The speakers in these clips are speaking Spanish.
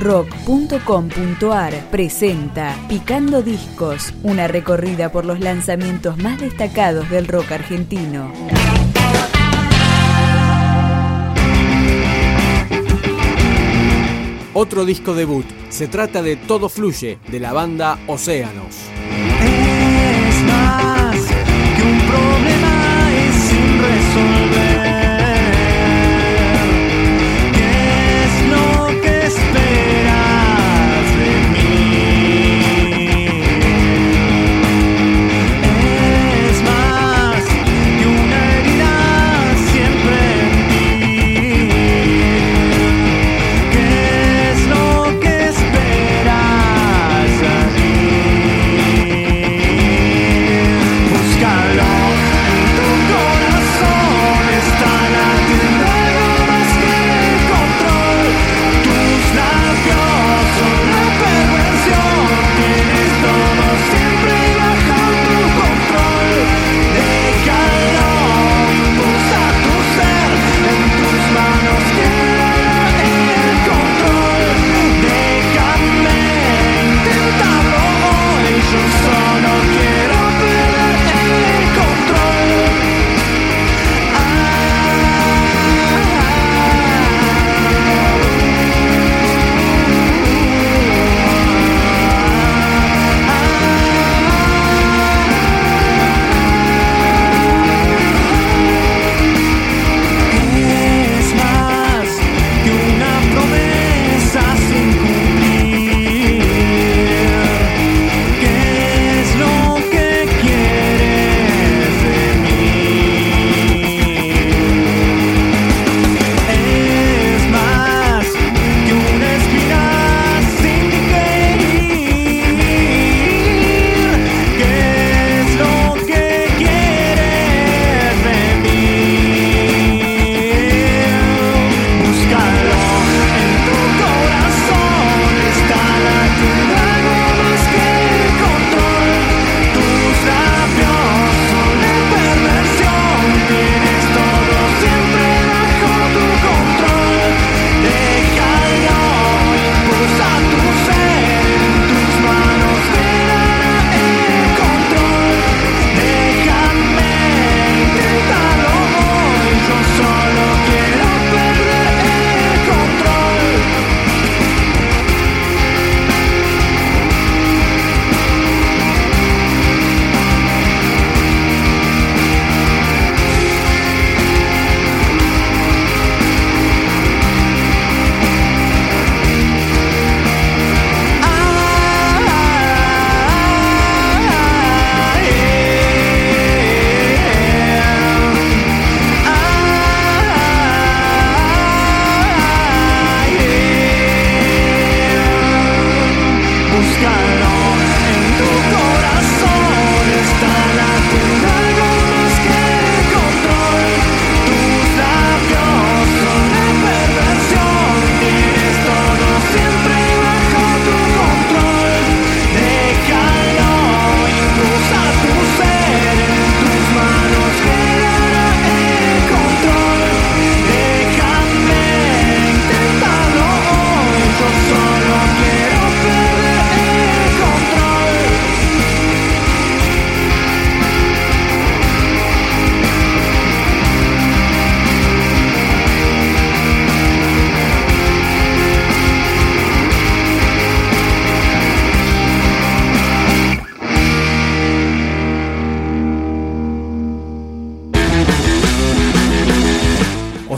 rock.com.ar presenta Picando Discos, una recorrida por los lanzamientos más destacados del rock argentino. Otro disco debut, se trata de Todo Fluye, de la banda Océanos.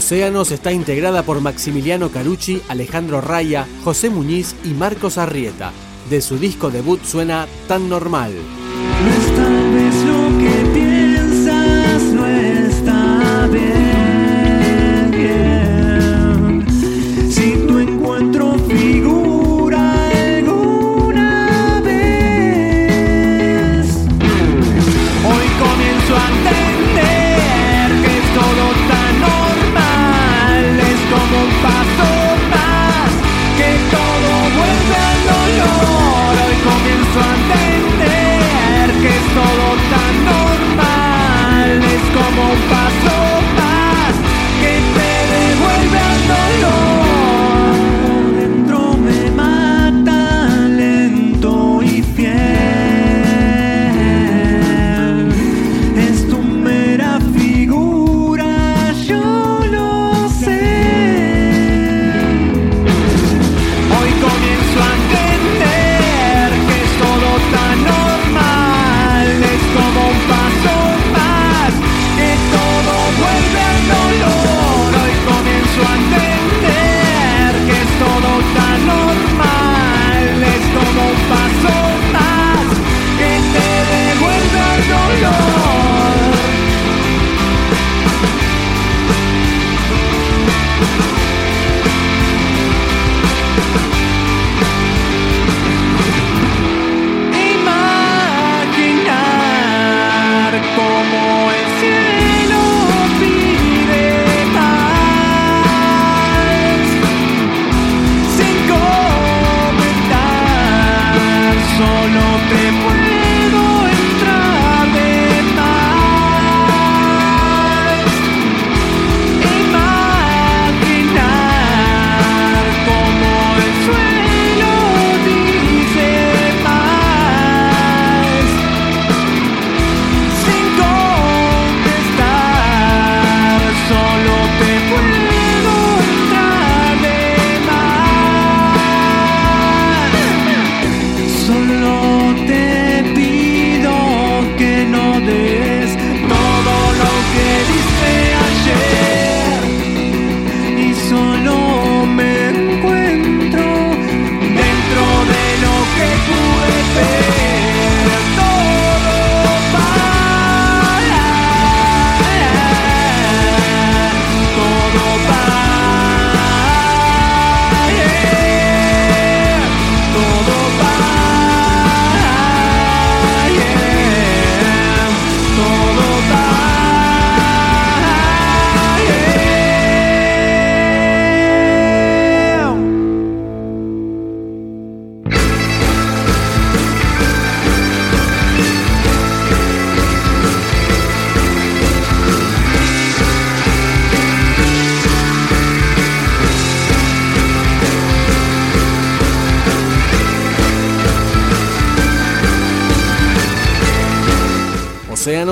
Océanos está integrada por Maximiliano Carucci, Alejandro Raya, José Muñiz y Marcos Arrieta. De su disco debut suena Tan Normal.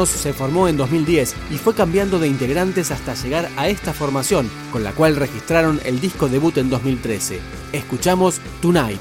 Se formó en 2010 y fue cambiando de integrantes hasta llegar a esta formación, con la cual registraron el disco debut en 2013. Escuchamos Tonight.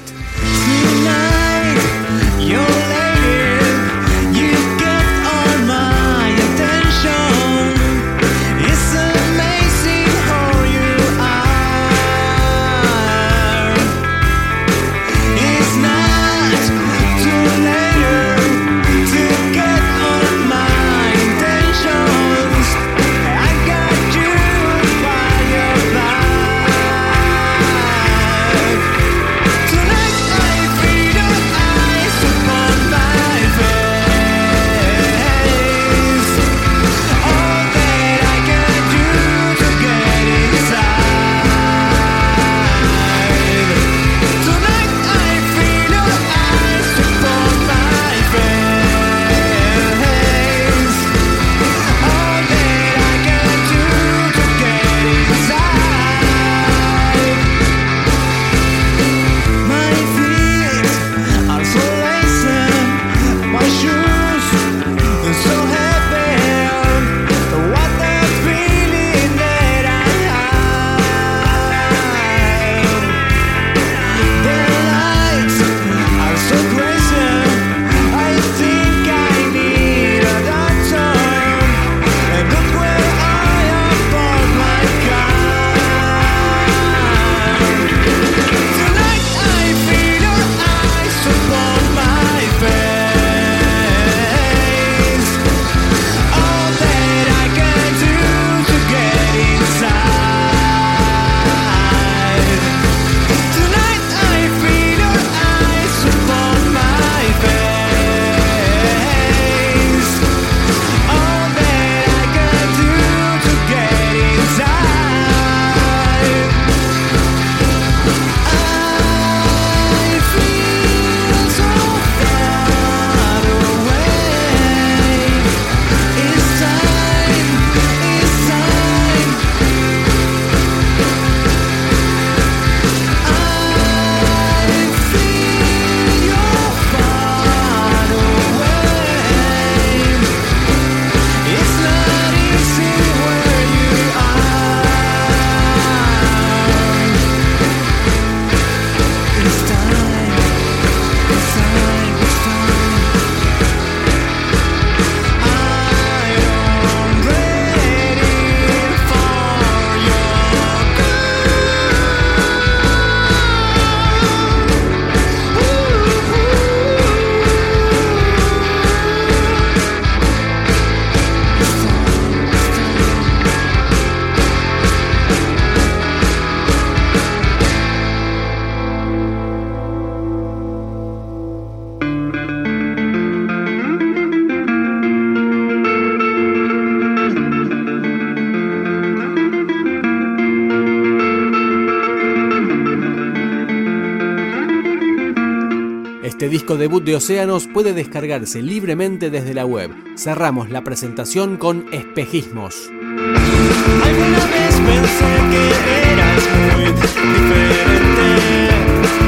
Este disco debut de Océanos puede descargarse libremente desde la web. Cerramos la presentación con espejismos. Alguna vez pensé que eras muy diferente,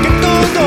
que todo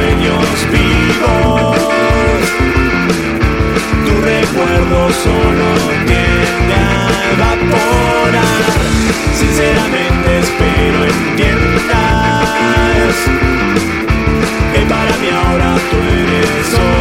sueños vivos. Tu recuerdo solo tiende a evaporar. Sinceramente espero entiendas que para mí ahora tú eres solo.